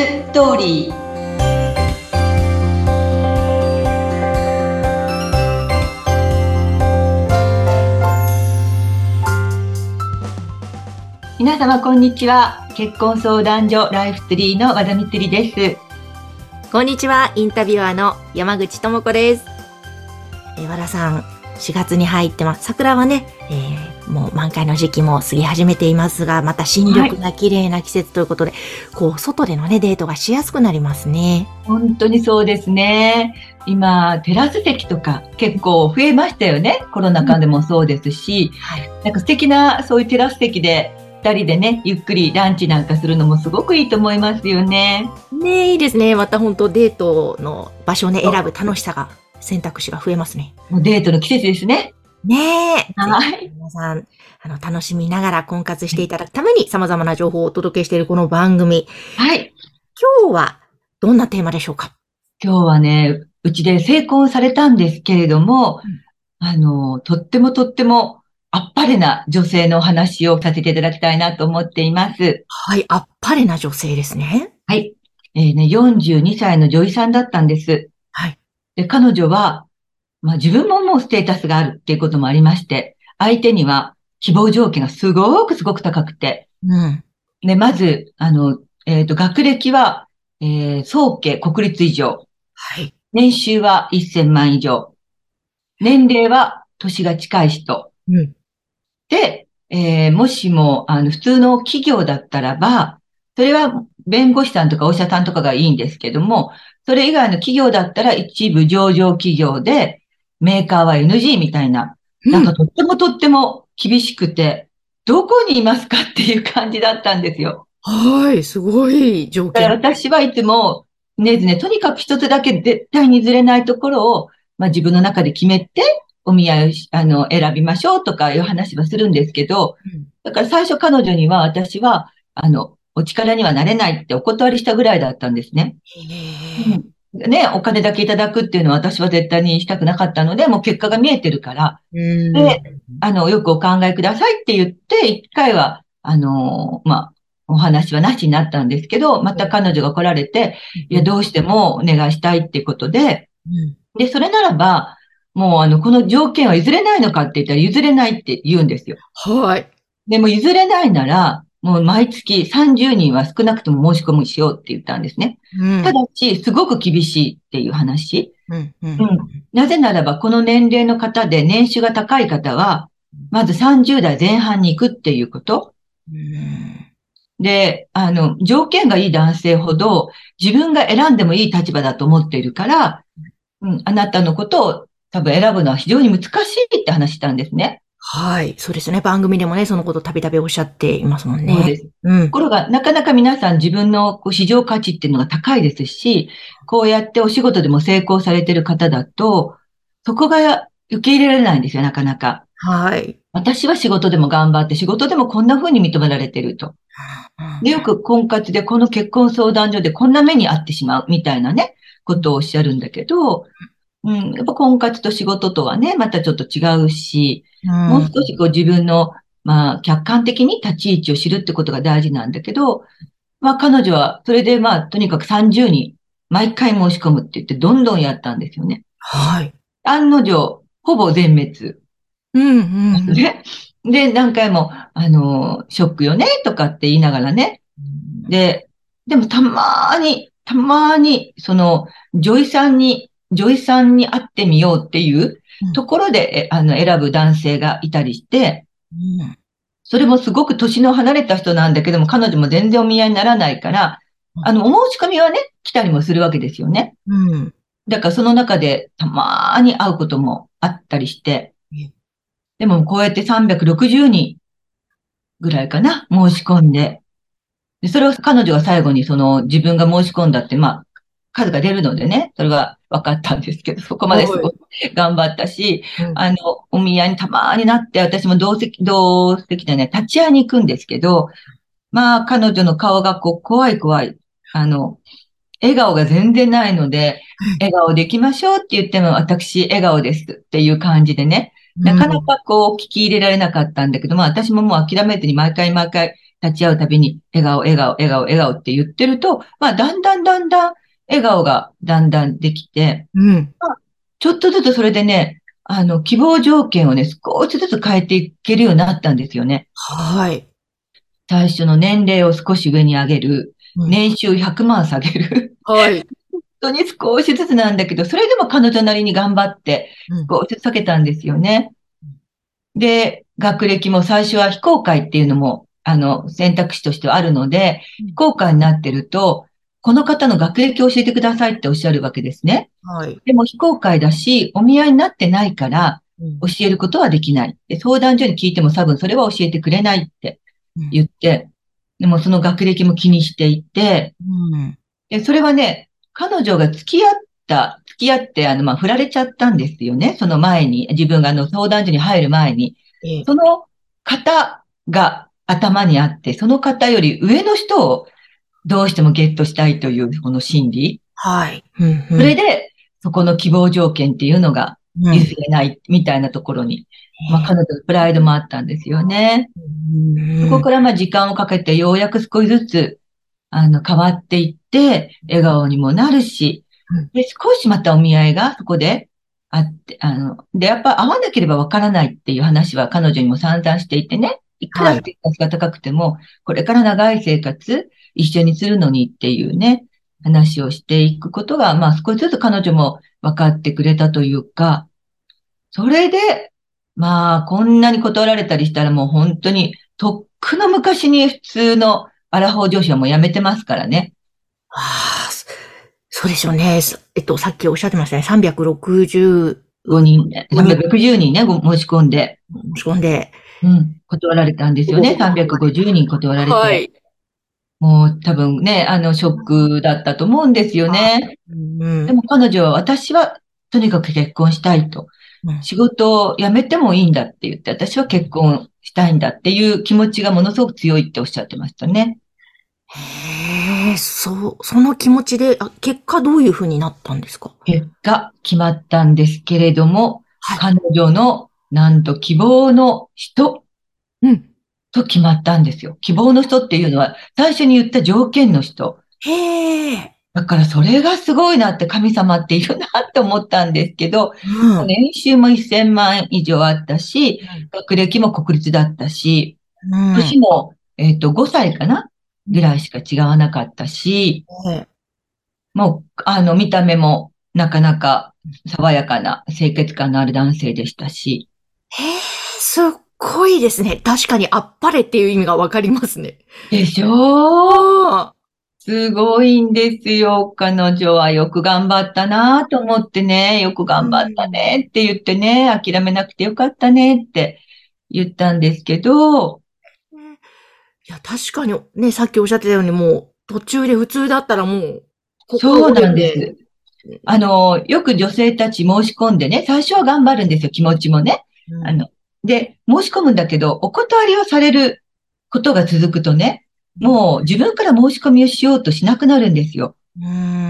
ストーリー皆様こんにちは結婚相談所ライフツリーの和田光ですこんにちはインタビュアーの山口智子ですえ和田さん4月に入ってます桜はね、えーもう満開の時期も過ぎ始めていますが、また新緑が綺麗な季節ということで、はい、こう、外でのね、デートがしやすくなりますね。本当にそうですね。今、テラス席とか結構増えましたよね。コロナ禍でもそうですし、うんはい、なんか素敵なそういうテラス席で二人でね、ゆっくりランチなんかするのもすごくいいと思いますよね。ねいいですね。また本当デートの場所をね、選ぶ楽しさが、選択肢が増えますね。もうデートの季節ですね。ねえ。はい。皆さん、あの、楽しみながら婚活していただくために様々な情報をお届けしているこの番組。はい。今日はどんなテーマでしょうか？今日はね、うちで成婚されたんですけれども、うん、あの、とってもとってもあっぱれな女性のお話をさせていただきたいなと思っています。はい、あっぱれな女性ですね。はい。えー、ね、42歳の女医さんだったんです。はい。で、彼女は、まあ自分ももうステータスがあるっていうこともありまして、相手には希望条件がすごくすごく高くて。うん。で、まず、あの、えっ、ー、と、学歴は、えー、総家国立以上。はい。年収は1000万以上。年齢は年が近い人。うん。で、えー、もしも、あの、普通の企業だったらば、それは弁護士さんとかお医者さんとかがいいんですけども、それ以外の企業だったら一部上場企業で、メーカーは NG みたいな、なんかとってもとっても厳しくて、どこにいますかっていう感じだったんですよ。はい、すごい条件。私はいつも、ねずね、とにかく一つだけ絶対にずれないところを、まあ自分の中で決めて、お見合いをあの選びましょうとかいう話はするんですけど、だから最初彼女には私は、あの、お力にはなれないってお断りしたぐらいだったんですね。へうんね、お金だけいただくっていうのは私は絶対にしたくなかったので、もう結果が見えてるから。で、あの、よくお考えくださいって言って、一回は、あの、まあ、お話はなしになったんですけど、また彼女が来られて、いや、どうしてもお願いしたいっていうことで、で、それならば、もうあの、この条件は譲れないのかって言ったら譲れないって言うんですよ。はい。でも譲れないなら、もう毎月30人は少なくとも申し込みしようって言ったんですね。うん、ただし、すごく厳しいっていう話。うんうん、なぜならば、この年齢の方で年収が高い方は、まず30代前半に行くっていうこと。うん、で、あの、条件がいい男性ほど自分が選んでもいい立場だと思っているから、うん、あなたのことを多分選ぶのは非常に難しいって話したんですね。はい。そうですね。番組でもね、そのことたびたびおっしゃっていますもんね。そうです。うん。ところが、なかなか皆さん自分のこう市場価値っていうのが高いですし、こうやってお仕事でも成功されてる方だと、そこが受け入れられないんですよ、なかなか。はい。私は仕事でも頑張って、仕事でもこんな風に認められてると。で、よく婚活でこの結婚相談所でこんな目に遭ってしまうみたいなね、ことをおっしゃるんだけど、うん、やっぱ婚活と仕事とはね、またちょっと違うし、うん、もう少しこう自分の、まあ、客観的に立ち位置を知るってことが大事なんだけど、まあ彼女は、それでまあ、とにかく30人、毎回申し込むって言って、どんどんやったんですよね。はい。案の定、ほぼ全滅。うんうん、で、で、何回も、あの、ショックよね、とかって言いながらね。で、でもたまーに、たまーに、その、女医さんに女医さんに会ってみようっていうところで、うん、あの、選ぶ男性がいたりして、うん、それもすごく年の離れた人なんだけども、彼女も全然お見合いにならないから、あの、お申し込みはね、来たりもするわけですよね。うん。だからその中でたまーに会うこともあったりして、でもこうやって360人ぐらいかな、申し込んで、で、それを彼女が最後にその自分が申し込んだって、まあ、数が出るのでね、それが分かったんですけど、そこまですごく頑張ったし、うん、あの、お見合いにたまになって、私も同席、同席でね、立ち会いに行くんですけど、まあ、彼女の顔がこう、怖い怖い。あの、笑顔が全然ないので、笑顔で行きましょうって言っても、私、笑顔ですっていう感じでね、なかなかこう、聞き入れられなかったんだけど、まあ、私ももう諦めずに毎回毎回立ち会うたびに、笑顔、笑顔、笑顔、笑顔って言ってると、まあ、だんだんだんだん、笑顔がだんだんできて、うん。ちょっとずつそれでね、あの、希望条件をね、少しずつ変えていけるようになったんですよね。はい。最初の年齢を少し上に上げる。年収100万下げる。はい。本当に少しずつなんだけど、それでも彼女なりに頑張って、少しずつ下げたんですよね。で、学歴も最初は非公開っていうのも、あの、選択肢としてはあるので、非公開になってると、この方の学歴を教えてくださいっておっしゃるわけですね。はい。でも非公開だし、お見合いになってないから、教えることはできない。で、相談所に聞いても多分それは教えてくれないって言って、でもその学歴も気にしていて、うん、で、それはね、彼女が付き合った、付き合って、あの、まあ、振られちゃったんですよね。その前に、自分があの、相談所に入る前に。ええ、その方が頭にあって、その方より上の人をどうしてもゲットしたいというこの心理。はい。うんうん、それで、そこの希望条件っていうのが譲れないみたいなところに、うん、まあ彼女のプライドもあったんですよね。うん、そこからまあ時間をかけてようやく少しずつ、あの、変わっていって、笑顔にもなるし、で、少しまたお見合いがそこであって、あの、で、やっぱ会わなければわからないっていう話は彼女にも散々していてね、いくら生活が高くても、これから長い生活、一緒にするのにっていうね、話をしていくことが、まあ少しずつ彼女も分かってくれたというか、それで、まあこんなに断られたりしたらもう本当に、とっくの昔に普通のアラフォー女子はもうやめてますからね。ああ、そうでしょうね。えっと、さっきおっしゃってましたね。365人、360人ね、申し込んで。申し込んで。うん。断られたんですよね。350人断られて。はい。もう多分ね、あの、ショックだったと思うんですよね。うん、でも彼女は、私はとにかく結婚したいと。うん、仕事を辞めてもいいんだって言って、私は結婚したいんだっていう気持ちがものすごく強いっておっしゃってましたね。へえ、そう、その気持ちで、あ結果どういうふうになったんですか？結果決まったんですけれども、はい、彼女のなんと希望の人、うん。と決まったんですよ。希望の人っていうのは、最初に言った条件の人。へえ。だからそれがすごいなって神様っているなって思ったんですけど、うん、年収も1000万以上あったし、うん、学歴も国立だったし、うん、年も、えっ、ー、と、5歳かな？ぐらいしか違わなかったし、もう、あの、見た目もなかなか爽やかな清潔感のある男性でしたし。へえ、すっごいですね。確かにあっぱれっていう意味がわかりますね。でしょ？うすごいんですよ。彼女はよく頑張ったなと思ってね、よく頑張ったねって言ってね、諦めなくてよかったねって言ったんですけど。いや、確かにね、さっきおっしゃってたようにもう途中で普通だったらもう、そうなんです。あの、よく女性たち申し込んでね、最初は頑張るんですよ、気持ちもね。うん、あの、で、申し込むんだけど、お断りをされることが続くとね、もう自分から申し込みをしようとしなくなるんですよ。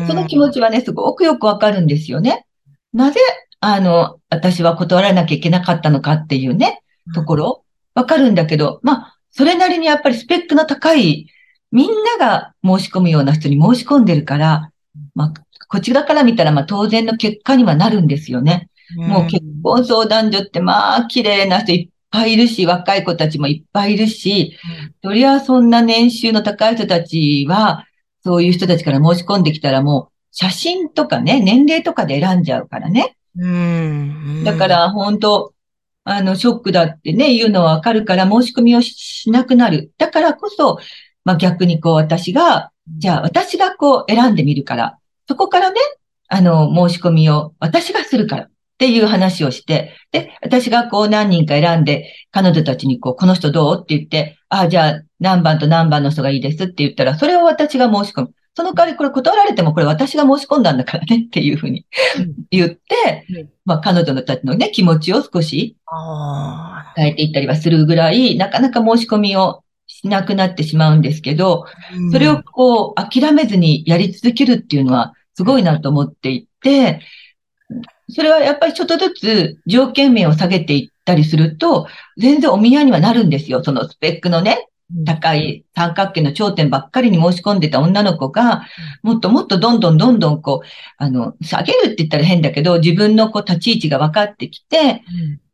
その気持ちはね、すごくよくわかるんですよね。なぜ、あの、私は断らなきゃいけなかったのかっていうね、ところ、わかるんだけど、まあ、それなりにやっぱりスペックの高い、みんなが申し込むような人に申し込んでるから、まあ、こちらから見たら、まあ、当然の結果にはなるんですよね。もう結婚相談所ってまあ綺麗な人いっぱいいるし、若い子たちもいっぱいいるし、そりゃそんな年収の高い人たちは、そういう人たちから申し込んできたらもう写真とかね、年齢とかで選んじゃうからね。うん、だから本当あの、ショックだってね、言うのはわかるから申し込みをしなくなる。だからこそ、まあ逆にこう私が、じゃあ私がこう選んでみるから、そこからね、あの、申し込みを私がするから。っていう話をして、で、私がこう何人か選んで、彼女たちにこう、この人どうって言って、ああ、じゃあ何番と何番の人がいいですって言ったら、それを私が申し込む。その代わりこれ断られてもこれ私が申し込んだんだからねっていうふうに言って、うん、まあ彼女たちのね、気持ちを少し変えていったりはするぐらい、なかなか申し込みをしなくなってしまうんですけど、それをこう諦めずにやり続けるっていうのはすごいなと思っていて、それはやっぱりちょっとずつ条件面を下げていったりすると、全然お見合いにはなるんですよ。そのスペックのね、高い三角形の頂点ばっかりに申し込んでた女の子が、もっともっとどんどんどんどんこう、あの、下げるって言ったら変だけど、自分のこう立ち位置が分かってきて、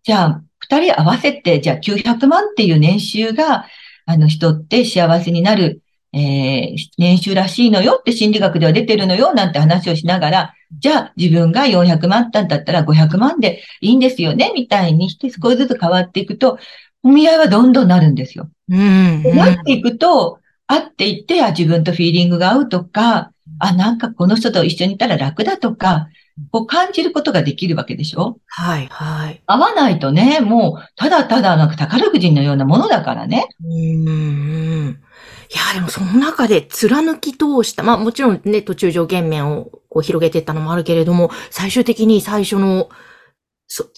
じゃあ、二人合わせて、じゃあ900万っていう年収が、あの人って幸せになる、えー、年収らしいのよって心理学では出てるのよなんて話をしながら、じゃあ自分が400万だったら500万でいいんですよねみたいにして少しずつ変わっていくと、お見合いはどんどんなるんですよ。うん、うん、なっていくと、会っていって、あ、自分とフィーリングが合うとか、あ、なんかこの人と一緒にいたら楽だとか、こう感じることができるわけでしょ？はい、はい。合わないとね、もう、ただただなんか宝くじのようなものだからね。うん、うん。いや、でもその中で貫き通した、まあもちろんね、途中上限面をこう広げていったのもあるけれども、最終的に最初の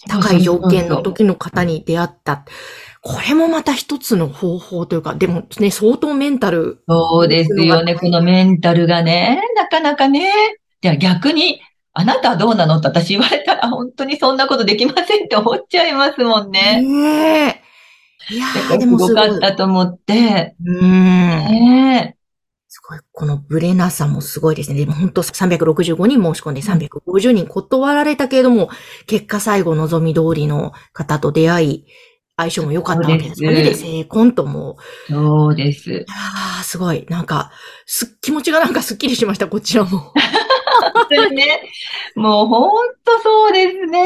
高い条件の時の方に出会った。これもまた一つの方法というか、でもね、相当メンタル。そうですよね、このメンタルがね、なかなかね。じゃあ逆に、あなたはどうなの？って私言われたら本当にそんなことできませんって思っちゃいますもんね。ねえ。いやー、でもすごかったと思って。うん。ねすごい。このブレなさもすごいですね。でも本当365人申し込んで350人断られたけれども、結果最後望み通りの方と出会い、相性も良かったわけですよね。で、成婚とも。そうです。ああ、すごい。なんか、す、気持ちがなんかスッキリしました、こちらも。本当にね。もう本当そうですね。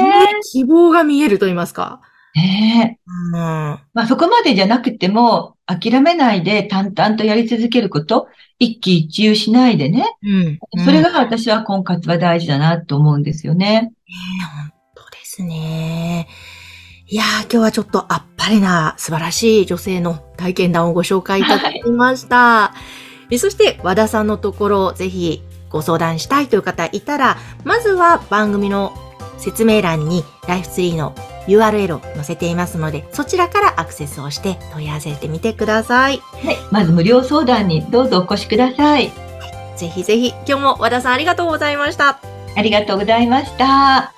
希望が見えると言いますか。ねえ。うん。まあそこまでじゃなくても、諦めないで淡々とやり続けること、一喜一憂しないでね。うん。それが私は婚活は大事だなと思うんですよね。ええ本当ですね。いやー、今日はちょっとあっぱれな素晴らしい女性の体験談をご紹介いただきました。はい、そして、和田さんのところ、ぜひご相談したいという方いたら、まずは番組の説明欄にライフツリーの URL を載せていますので、そちらからアクセスをして問い合わせてみてください。はい。まず無料相談にどうぞお越しください。ぜひぜひ、今日も和田さんありがとうございました。ありがとうございました。